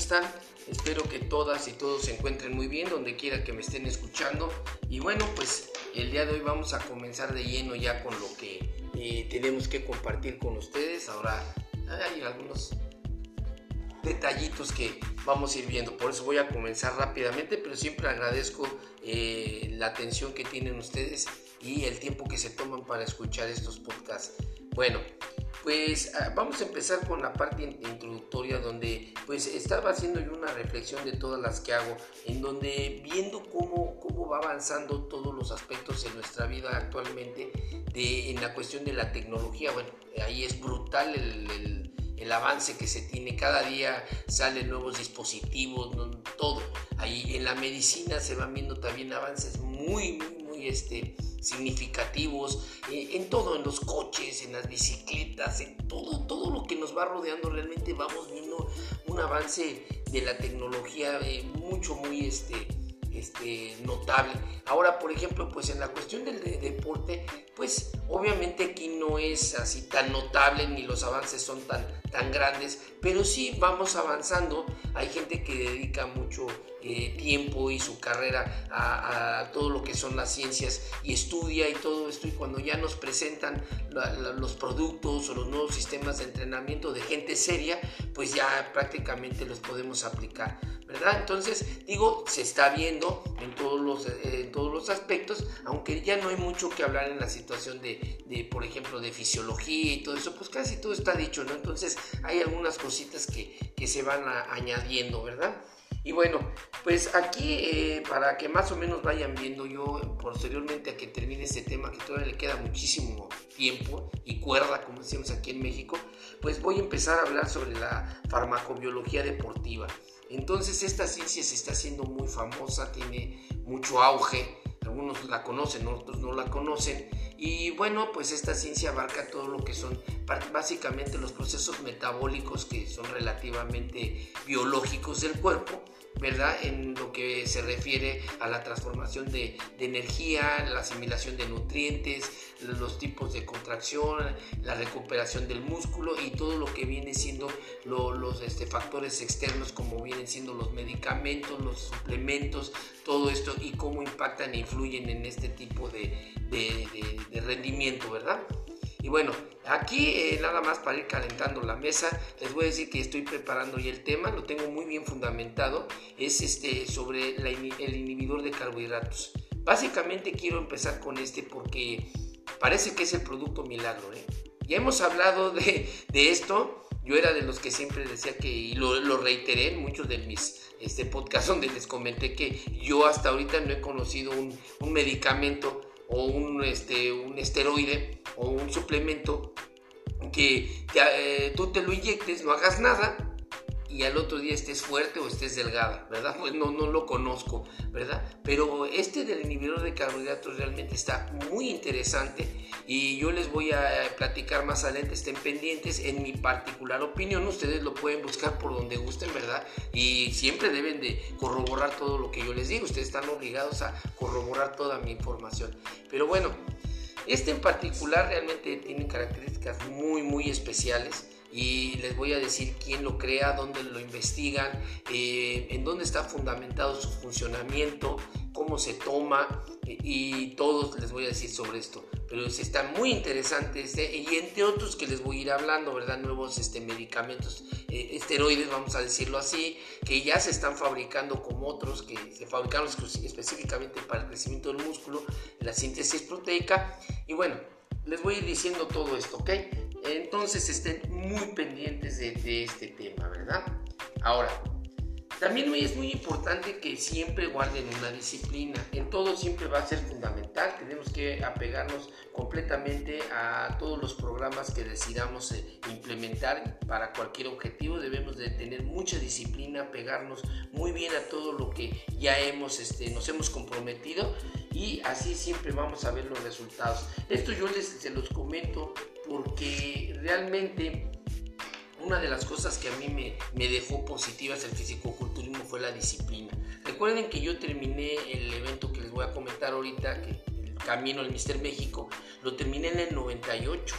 están? Espero que todas y todos se encuentren muy bien donde quiera que me estén escuchando. Y bueno, pues el día de hoy vamos a comenzar de lleno ya con lo que eh, tenemos que compartir con ustedes. Ahora hay algunos detallitos que vamos a ir viendo. Por eso voy a comenzar rápidamente, pero siempre agradezco eh, la atención que tienen ustedes y el tiempo que se toman para escuchar estos podcasts. Bueno, pues ah, vamos a empezar con la parte introductoria donde pues estaba haciendo yo una reflexión de todas las que hago, en donde viendo cómo, cómo va avanzando todos los aspectos en nuestra vida actualmente de, en la cuestión de la tecnología, bueno, ahí es brutal el, el, avance que se tiene, cada día salen nuevos dispositivos, todo, ahí en la medicina se van viendo también avances muy, muy, este, significativos, eh, en todo, en los coches, en las bicicletas, en todo, todo lo que nos va rodeando, realmente vamos viendo un avance de la tecnología eh, mucho, muy este, este, notable. Ahora, por ejemplo, pues en la cuestión del deporte, pues obviamente aquí no es así tan notable ni los avances son tan, tan grandes, pero sí vamos avanzando. Hay gente que dedica mucho eh, tiempo y su carrera a, todo lo que son las ciencias y estudia y todo esto y cuando ya nos presentan los productos o los nuevos sistemas de entrenamiento de gente seria, pues ya prácticamente los podemos aplicar, ¿verdad? Entonces, digo, se está viendo en todos los, eh, todos los aspectos, aunque ya no hay mucho que hablar en la situación de, de, por ejemplo, de fisiología y todo eso, pues casi todo está dicho, ¿no? Entonces, hay algunas cositas que, que se van añadiendo, ¿verdad? Y bueno, pues aquí eh, para que más o menos vayan viendo yo posteriormente a que termine este tema, que todavía le queda muchísimo tiempo y cuerda, como decimos aquí en México, pues voy a empezar a hablar sobre la farmacobiología deportiva. Entonces esta ciencia se está haciendo muy famosa, tiene mucho auge, algunos la conocen, otros no la conocen. Y bueno, pues esta ciencia abarca todo lo que son básicamente los procesos metabólicos que son relativamente biológicos del cuerpo ¿verdad? En lo que se refiere a la transformación de, energía, la asimilación de nutrientes, los tipos de contracción, la recuperación del músculo y todo lo que viene siendo los este, factores externos como vienen siendo los medicamentos, los suplementos, todo esto y cómo impactan e influyen en este tipo de, de rendimiento, ¿verdad? Y bueno, aquí eh, nada más para ir calentando la mesa, les voy a decir que estoy preparando ya el tema, lo tengo muy bien fundamentado, es este sobre el inhibidor de carbohidratos. Básicamente quiero empezar con este porque parece que es el producto milagro. ¿eh? Ya hemos hablado de, esto, yo era de los que siempre decía que, y lo, reiteré en muchos de mis este, podcasts donde les comenté que yo hasta ahorita no he conocido un, un medicamento o un, este, un esteroide o un suplemento que eh, tú te lo inyectes, no hagas nada y al otro día estés fuerte o estés delgada, ¿verdad? Pues no, no lo conozco, ¿verdad? Pero este del inhibidor de carbohidratos realmente está muy interesante y yo les voy a platicar más adelante, estén pendientes en mi particular opinión, ustedes lo pueden buscar por donde gusten, ¿verdad? Y siempre deben de corroborar todo lo que yo les digo, ustedes están obligados a corroborar toda mi información. Pero bueno, este en particular realmente tiene características muy, muy especiales y les voy a decir quién lo crea, dónde lo investigan, eh, en dónde está fundamentado su funcionamiento, cómo se toma y todos les voy a decir sobre esto. Pero está muy interesante este, y entre otros que les voy a ir hablando, ¿verdad? Nuevos este, medicamentos, eh, esteroides, vamos a decirlo así, que ya se están fabricando como otros que se fabricaron específicamente para el crecimiento del músculo, la síntesis proteica. Y bueno, les voy a ir diciendo todo esto, ¿ok? Entonces estén muy pendientes de, este tema, ¿verdad? Ahora, también es muy importante que siempre guarden una disciplina. En todo siempre va a ser fundamental. Tenemos que apegarnos completamente a todos los programas que decidamos eh, implementar para cualquier objetivo. Debemos de tener mucha disciplina, pegarnos muy bien a todo lo que ya hemos, este, nos hemos comprometido y así siempre vamos a ver los resultados. Esto yo les se los comento porque realmente una de las cosas que a mí me, me dejó positivas el fisicoculturismo fue la disciplina. Recuerden que yo terminé el evento que les voy a comentar ahorita, que el camino al Mister México, lo terminé en el 98,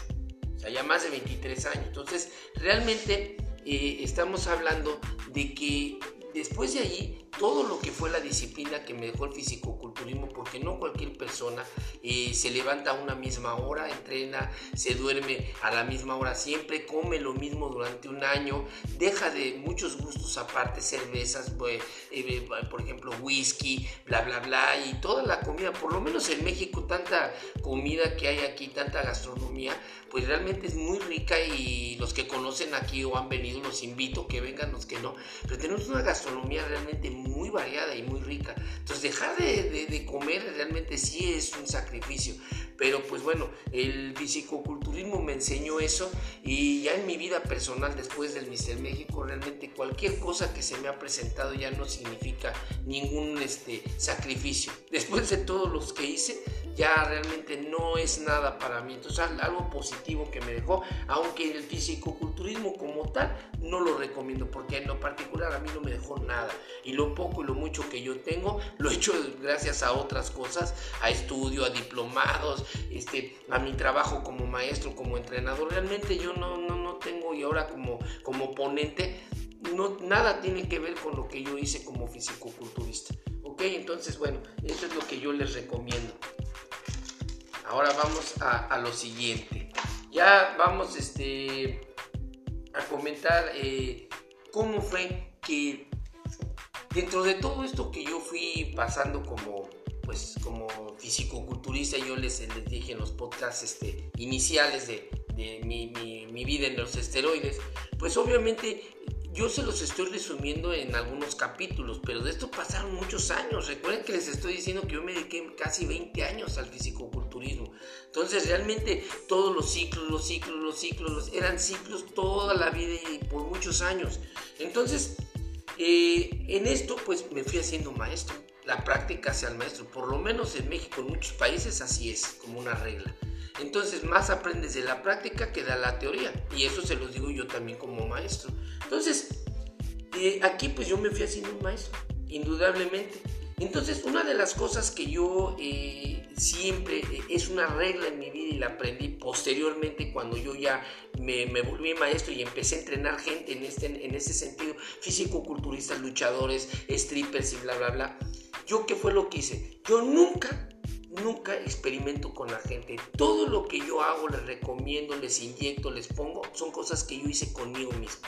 o sea, ya más de 23 años. Entonces, realmente eh, estamos hablando de que después de allí, todo lo que fue la disciplina que me dejó el fisicoculturismo, porque no cualquier persona eh, se levanta a una misma hora, entrena, se duerme a la misma hora siempre, come lo mismo durante un año, deja de muchos gustos aparte, cervezas, eh, por ejemplo, whisky, bla, bla, bla, y toda la comida, por lo menos en México, tanta comida que hay aquí, tanta gastronomía, pues realmente es muy rica y los que conocen aquí o han venido, los invito que vengan, los que no, pero tenemos una gastronomía realmente muy variada y muy rica. Entonces dejar de, de, comer realmente sí es un sacrificio. Pero pues bueno, el fisicoculturismo me enseñó eso y ya en mi vida personal después del Mister México realmente cualquier cosa que se me ha presentado ya no significa ningún este, sacrificio. Después de todos los que hice, ya realmente no es nada para mí. Entonces, algo positivo que me dejó, aunque el fisicoculturismo como tal no lo recomiendo, porque en lo particular a mí no me dejó nada. Y lo poco y lo mucho que yo tengo, lo he hecho gracias a otras cosas, a estudio, a diplomados, este, a mi trabajo como maestro, como entrenador. Realmente yo no, no, no tengo, y ahora como, como ponente, no, nada tiene que ver con lo que yo hice como fisicoculturista. ¿Ok? Entonces, bueno, esto es lo que yo les recomiendo. Ahora vamos a, lo siguiente. Ya vamos este, a comentar eh, cómo fue que dentro de todo esto que yo fui pasando como pues como fisicoculturista yo les, les dije en los podcasts este, iniciales de, mi, mi, vida en los esteroides pues obviamente yo se los estoy resumiendo en algunos capítulos, pero de esto pasaron muchos años. Recuerden que les estoy diciendo que yo me dediqué casi 20 años al fisicoculturismo. Entonces realmente todos los ciclos, los ciclos, los ciclos, eran ciclos toda la vida y por muchos años. Entonces, eh, en esto pues me fui haciendo maestro. La práctica hacia el maestro. Por lo menos en México, en muchos países así es, como una regla. Entonces más aprendes de la práctica que de la teoría. Y eso se los digo yo también como maestro. Entonces, eh, aquí pues yo me fui haciendo un maestro, indudablemente. Entonces, una de las cosas que yo eh, siempre eh, es una regla en mi vida y la aprendí posteriormente cuando yo ya me, volví maestro y empecé a entrenar gente en, este, en ese sentido, físico-culturistas, luchadores, strippers y bla, bla, bla. Yo, ¿qué fue lo que hice? Yo nunca nunca experimento con la gente. Todo lo que yo hago, les recomiendo, les inyecto, les pongo, son cosas que yo hice conmigo mismo.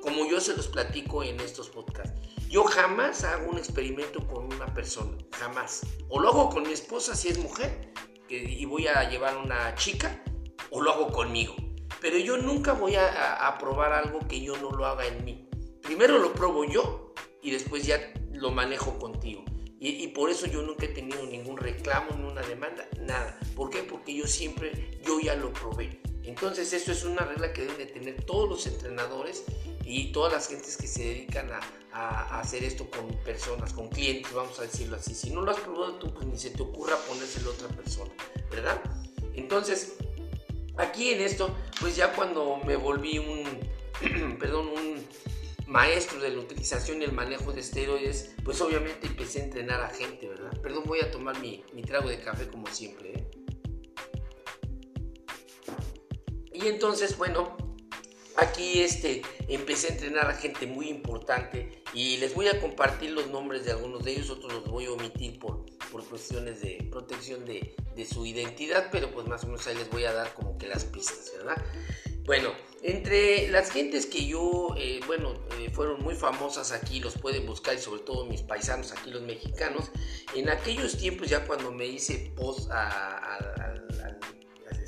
Como yo se los platico en estos podcasts. Yo jamás hago un experimento con una persona, jamás. O lo hago con mi esposa si es mujer y voy a llevar una chica, o lo hago conmigo. Pero yo nunca voy a, probar algo que yo no lo haga en mí. Primero lo probo yo y después ya lo manejo contigo. Y, por eso yo nunca he tenido ningún reclamo, ni demanda, nada. ¿Por qué? Porque yo siempre, yo ya lo probé. Entonces eso es una regla que deben de tener todos los entrenadores y todas las gentes que se dedican a, hacer esto con personas, con clientes, vamos a decirlo así. Si no lo has probado tú, pues ni se te ocurra ponérselo a otra persona, ¿verdad? Entonces, aquí en esto, pues ya cuando me volví un, perdón, un maestro de la utilización y el manejo de esteroides, pues obviamente empecé a entrenar a gente, ¿verdad? Perdón, voy a tomar mi, trago de café como siempre. Y entonces, bueno, aquí este, empecé a entrenar a gente muy importante y les voy a compartir los nombres de algunos de ellos, otros los voy a omitir por, por cuestiones de protección de, de su identidad, pero pues más o menos ahí les voy a dar como que las pistas, ¿verdad? Bueno, entre las gentes que yo, eh, bueno, eh, fueron muy famosas aquí, los pueden buscar y sobre todo mis paisanos aquí, los mexicanos, en aquellos tiempos ya cuando me hice post a,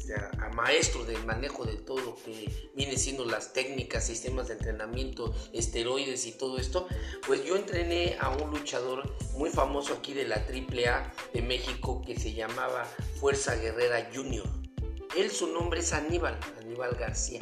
este, maestro del manejo de todo lo que viene siendo las técnicas, sistemas de entrenamiento, esteroides y todo esto, pues yo entrené a un luchador muy famoso aquí de la AAA de México que se llamaba Fuerza Guerrera Junior él su nombre es Aníbal, Aníbal García.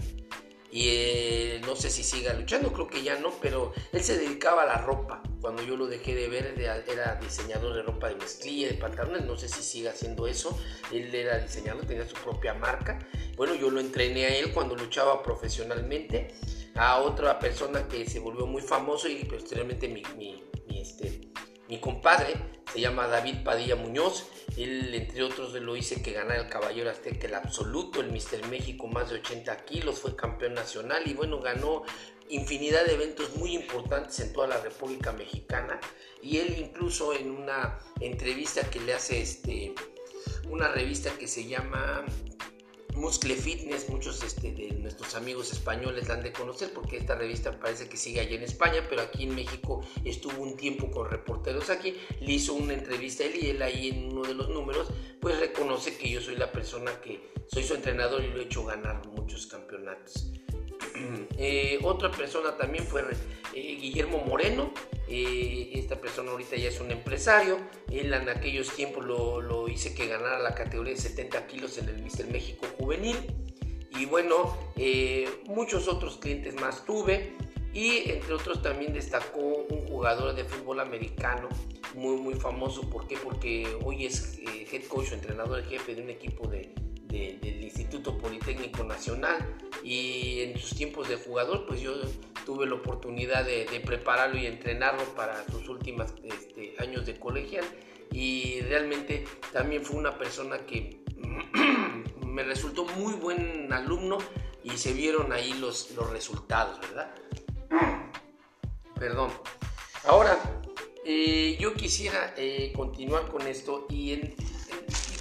Y eh, no sé si siga luchando, creo que ya no, pero él se dedicaba a la ropa. Cuando yo lo dejé de ver, era diseñador de ropa de mezclilla, de pantalones, no sé si siga haciendo eso. Él era diseñador, tenía su propia marca. Bueno, yo lo entrené a él cuando luchaba profesionalmente. A otra persona que se volvió muy famoso y posteriormente mi, mi, mi este, mi compadre se llama David Padilla Muñoz Él, entre otros, lo hice que ganara el Caballero Azteca, el absoluto, el Mister México, más de 80 kilos, fue campeón nacional y bueno, ganó infinidad de eventos muy importantes en toda la República Mexicana. Y él incluso en una entrevista que le hace este, una revista que se llama Muscle Fitness, muchos este, de nuestros amigos españoles la han de conocer porque esta revista parece que sigue allá en España, pero aquí en México estuvo un tiempo con reporteros aquí, le hizo una entrevista a él y él ahí en uno de los números pues reconoce que yo soy la persona que soy su entrenador y lo he hecho ganar muchos campeonatos. Eh, otra persona también fue eh, Guillermo Moreno. Eh, esta persona ahorita ya es un empresario. Él en aquellos tiempos lo, hice que ganara la categoría de 70 kilos en el Mister México Juvenil. Y bueno, muchos otros clientes más tuve. Y entre otros también destacó un jugador de fútbol americano muy, muy famoso. ¿Por qué? Porque hoy es head coach o entrenador jefe de un equipo de, del Instituto Politécnico Nacional y en sus tiempos de jugador pues yo tuve la oportunidad de, prepararlo y entrenarlo para sus últimos este, años de colegial y realmente también fue una persona que me resultó muy buen alumno y se vieron ahí los, los resultados, ¿verdad? Perdón. Ahora, eh, yo quisiera eh, continuar con esto y en,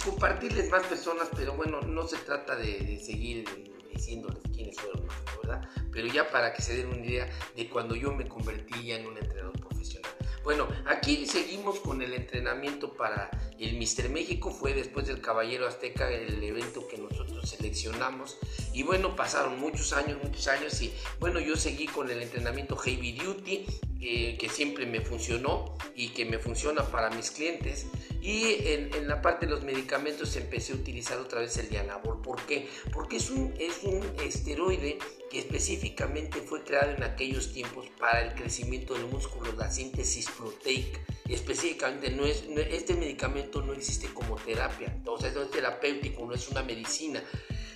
compartirles más personas, pero bueno, no se trata de, seguir diciéndoles quiénes fueron ¿verdad? Pero ya para que se den una idea de cuando yo me convertí ya en un entrenador profesional. Bueno, aquí seguimos con el entrenamiento para el Mister México, fue después del Caballero Azteca el evento que nosotros seleccionamos y bueno, pasaron muchos años, muchos años y bueno, yo seguí con el entrenamiento Heavy Duty, eh, que siempre me funcionó y que me funciona para mis clientes. Y en, la parte de los medicamentos empecé a utilizar otra vez el Dianabol. ¿Por qué? Porque es un, es un esteroide que específicamente fue creado en aquellos tiempos para el crecimiento del músculo, la síntesis proteica. Específicamente, no es, este medicamento no existe como terapia, sea, no es terapéutico, no es una medicina.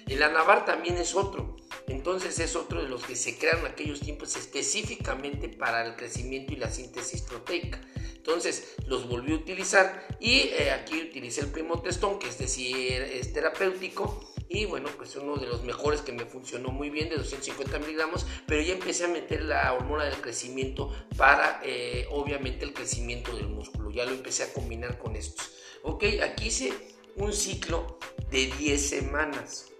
El anabar también es otro. Entonces es otro de los que se crearon en aquellos tiempos específicamente para el crecimiento y la síntesis proteica. Entonces los volví a utilizar y eh, aquí utilicé el primo testón, que es decir, es terapéutico. Y bueno, pues uno de los mejores que me funcionó muy bien, de 250 miligramos, pero ya empecé a meter la hormona del crecimiento para, eh, obviamente, el crecimiento del músculo. Ya lo empecé a combinar con estos. Ok, aquí hice un ciclo de 10 semanas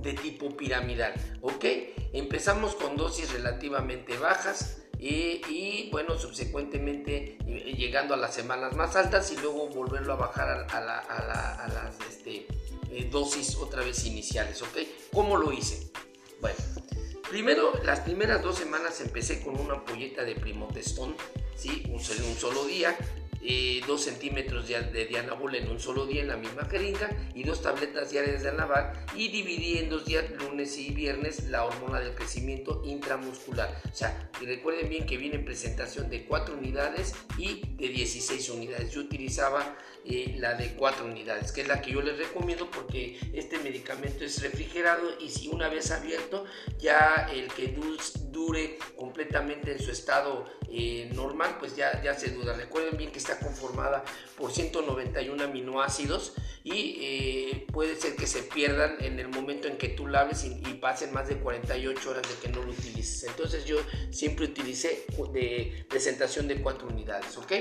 de tipo piramidal. ¿Ok? Empezamos con dosis relativamente bajas y, bueno, subsecuentemente eh, llegando a las semanas más altas y luego volverlo a bajar a, las este, eh, dosis otra vez iniciales. ¿Ok? ¿Cómo lo hice? Bueno, primero, las primeras dos semanas empecé con una ampolleta de primotestón, ¿sí? Un, un solo día eh, 2 centímetros de, de dianabol en un solo día en la misma jeringa y dos tabletas diarias de anabar y dividí en dos días, lunes y viernes, la hormona del crecimiento intramuscular. O sea, recuerden bien que viene en presentación de 4 unidades y de 16 unidades. Yo utilizaba eh, la de 4 unidades, que es la que yo les recomiendo porque este medicamento es refrigerado y si una vez abierto, ya el que dure completamente en su estado eh, normal, pues ya, ya se duda. Recuerden bien que está conformada por 191 aminoácidos y eh, puede ser que se pierdan en el momento en que tú laves y, y, pasen más de 48 horas de que no lo utilices. Entonces yo siempre utilicé de presentación de 4 unidades, ¿ok?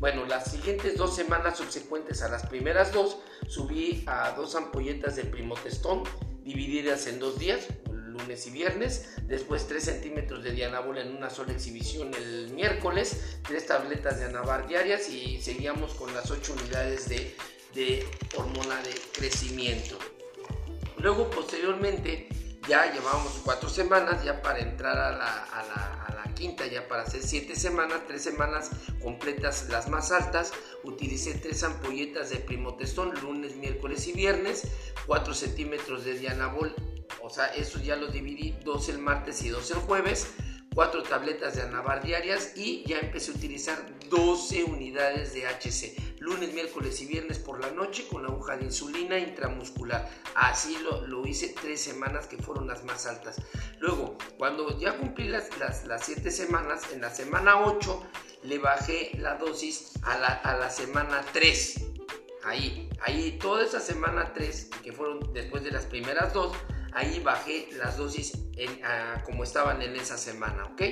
Bueno, las siguientes dos semanas subsecuentes a las primeras dos, subí a dos ampolletas de primotestón divididas en dos días, lunes y viernes, después 3 centímetros de dianabol en una sola exhibición el miércoles, tres tabletas de anabar diarias y seguíamos con las 8 unidades de, hormona de crecimiento. Luego, posteriormente, ya llevábamos cuatro semanas ya para entrar a la quinta ya para hacer 7 semanas, 3 semanas completas las más altas. Utilicé 3 ampolletas de primotestón lunes, miércoles y viernes, 4 centímetros de dianabol, o sea, eso ya los dividí, 2 el martes y 2 el jueves. 4 tabletas de anabar diarias y ya empecé a utilizar 12 unidades de HC, lunes, miércoles y viernes por la noche con la aguja de insulina intramuscular. Así lo, lo hice 3 semanas que fueron las más altas. Luego, cuando ya cumplí las 7 semanas, en la semana 8 le bajé la dosis a la, a la semana 3 ahí, ahí toda esa semana 3, que fueron después de las primeras dos, ahí bajé las dosis como estaban en esa semana, ¿ok?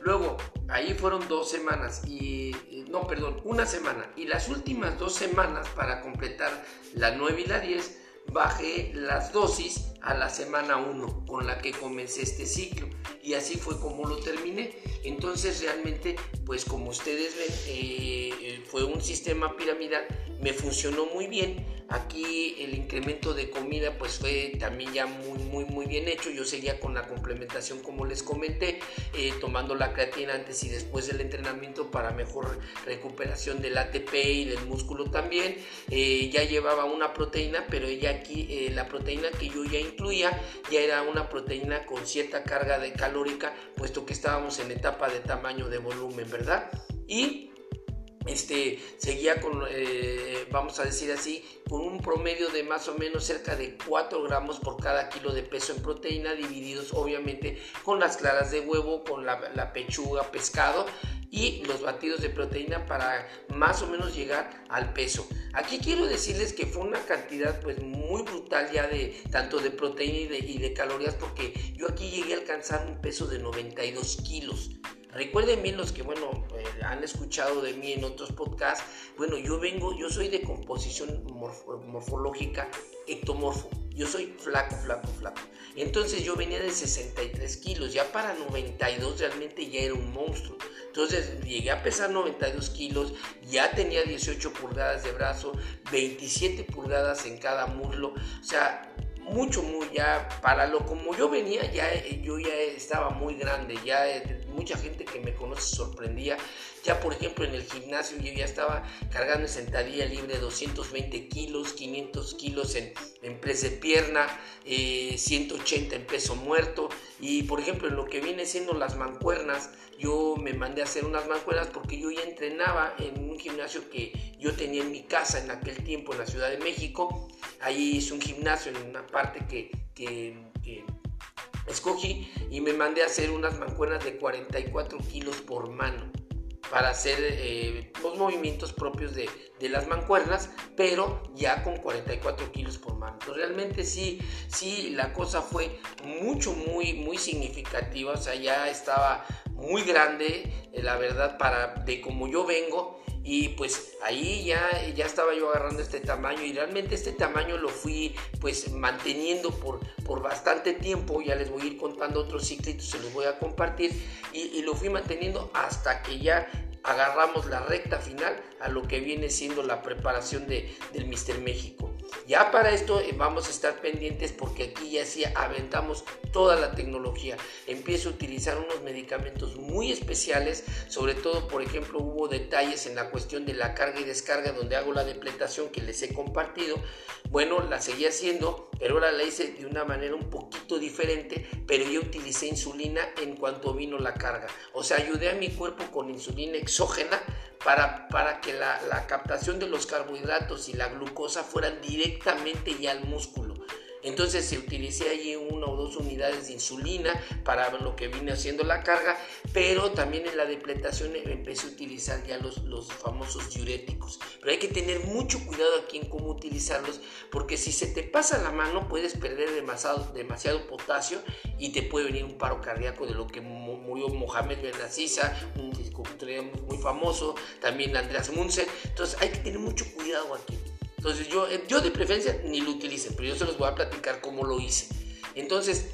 Luego, ahí fueron dos semanas y, no, perdón, una semana. Y las últimas dos semanas para completar la 9 y la 10, bajé las dosis a la semana 1 con la que comencé este ciclo y así fue como lo terminé. Entonces realmente pues como ustedes ven eh, eh, fue un sistema piramidal me funcionó muy bien. Aquí el incremento de comida pues fue también ya muy muy muy bien hecho. Yo seguía con la complementación como les comenté eh, tomando la creatina antes y después del entrenamiento para mejor recuperación del ATP y del músculo también. Ya llevaba una proteína pero ella aquí la proteína que yo ya incluía ya era una proteína con cierta carga de calórica, puesto que estábamos en etapa de tamaño de volumen, ¿verdad? Y este, seguía con, eh, vamos a decir así, con un promedio de más o menos cerca de 4 gramos por cada kilo de peso en proteína, divididos obviamente con las claras de huevo, con la pechuga, pescado y los batidos de proteína para más o menos llegar al peso. Aquí quiero decirles que fue una cantidad pues muy brutal ya de tanto de proteína y de, calorías porque yo aquí llegué a alcanzar un peso de 92 kilos. Recuerden bien los que, bueno, eh, han escuchado de mí en otros podcasts, bueno, yo vengo, yo soy de composición morfológica ectomorfo. Yo soy flaco, flaco, flaco. Entonces yo venía de 63 kilos, ya para 92 realmente ya era un monstruo. Entonces llegué a pesar 92 kilos, ya tenía 18 pulgadas de brazo, 27 pulgadas en cada muslo. O sea, mucho, muy ya, para lo como yo venía, ya yo ya estaba muy grande, ya mucha gente que me conoce sorprendía. Ya por ejemplo en el gimnasio yo ya estaba cargando en sentadilla libre 220 kilos, 500 kilos en, en de pierna, 180 eh, en peso muerto. Y por ejemplo en lo que viene siendo las mancuernas, yo me mandé a hacer unas mancuernas porque yo ya entrenaba en un gimnasio que yo tenía en mi casa en aquel tiempo en la Ciudad de México. Ahí hice un gimnasio en una parte que, que, escogí y me mandé a hacer unas mancuernas de 44 kilos por mano para hacer eh, los movimientos propios de, de, las mancuernas, pero ya con 44 kilos por mano. realmente sí, sí, la cosa fue mucho, muy, muy significativa. O sea, ya estaba muy grande, eh, la verdad, para de como yo vengo. Y pues ahí ya, ya estaba yo agarrando este tamaño y realmente este tamaño lo fui pues manteniendo por, por bastante tiempo. Ya les voy a ir contando otros ciclitos, se los voy a compartir. Y, y lo fui manteniendo hasta que ya agarramos la recta final a lo que viene siendo la preparación de, del Mister México. Ya para esto eh, vamos a estar pendientes porque aquí ya sí aventamos toda la tecnología. Empiezo a utilizar unos medicamentos muy especiales, sobre todo, por ejemplo, hubo detalles en la cuestión de la carga y descarga donde hago la depletación que les he compartido. Bueno, la seguí haciendo, pero ahora la hice de una manera un poquito diferente, pero yo utilicé insulina en cuanto vino la carga. O sea, ayudé a mi cuerpo con insulina exógena para, para que la, la, captación de los carbohidratos y la glucosa fueran directamente ya al músculo. Entonces se utilicé allí una o dos unidades de insulina para lo que vine haciendo la carga, pero también en la depletación empecé a utilizar ya los, los famosos diuréticos. Pero hay que tener mucho cuidado aquí en cómo utilizarlos, porque si se te pasa la mano puedes perder demasiado, demasiado potasio y te puede venir un paro cardíaco de lo que murió Mohamed Ben un muy famoso, también Andreas Munzer. Entonces hay que tener mucho cuidado aquí. Entonces yo, eh, yo de preferencia ni lo utilice, pero yo se los voy a platicar cómo lo hice. Entonces,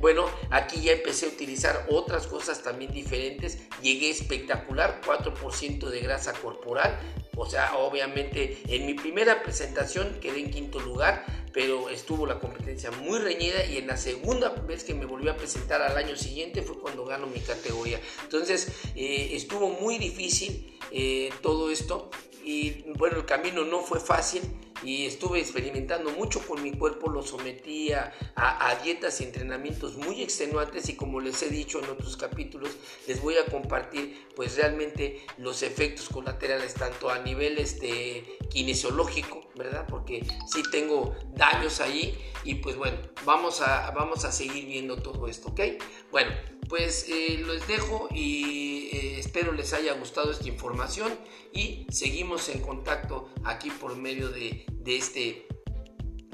bueno, aquí ya empecé a utilizar otras cosas también diferentes. Llegué espectacular, 4% de grasa corporal. O sea, obviamente en mi primera presentación quedé en quinto lugar, pero estuvo la competencia muy reñida y en la segunda vez que me volví a presentar al año siguiente fue cuando gano mi categoría. Entonces eh, estuvo muy difícil eh, todo esto y bueno, el camino no fue fácil y estuve experimentando mucho con mi cuerpo, lo sometía a, dietas y entrenamientos muy extenuantes y como les he dicho en otros capítulos, les voy a compartir pues realmente los efectos colaterales tanto a nivel este, kinesiológico, ¿verdad? Porque sí tengo daños ahí y pues bueno, vamos a, vamos a seguir viendo todo esto, ¿ok? Bueno, pues eh, les dejo y eh, espero les haya gustado esta información y seguimos en contacto aquí por medio de, de este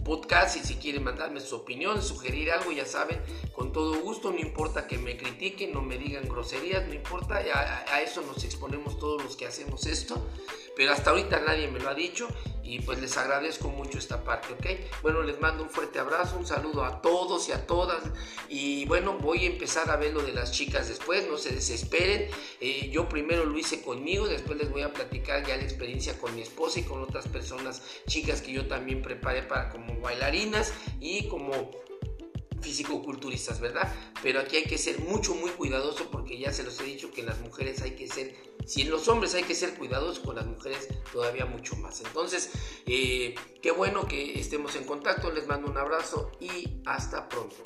podcast y si quieren mandarme su opinión, sugerir algo, ya saben, con todo gusto, no importa que me critiquen, no me digan groserías, no importa, a, eso nos exponemos todos los que hacemos esto, pero hasta ahorita nadie me lo ha dicho y pues les agradezco mucho esta parte, ¿ok? Bueno, les mando un fuerte abrazo, un saludo a todos y a todas y bueno, voy a empezar a ver lo de las chicas después, no se desesperen, eh, yo primero lo hice conmigo, después les voy a platicar ya la experiencia con mi esposa y con otras personas, chicas que yo también preparé para como bailarinas y como físico-culturistas, ¿verdad? Pero aquí hay que ser mucho, muy cuidadoso porque ya se los he dicho que las mujeres hay que ser, si en los hombres hay que ser cuidadosos, con las mujeres todavía mucho más. Entonces, eh, qué bueno que estemos en contacto, les mando un abrazo y hasta pronto.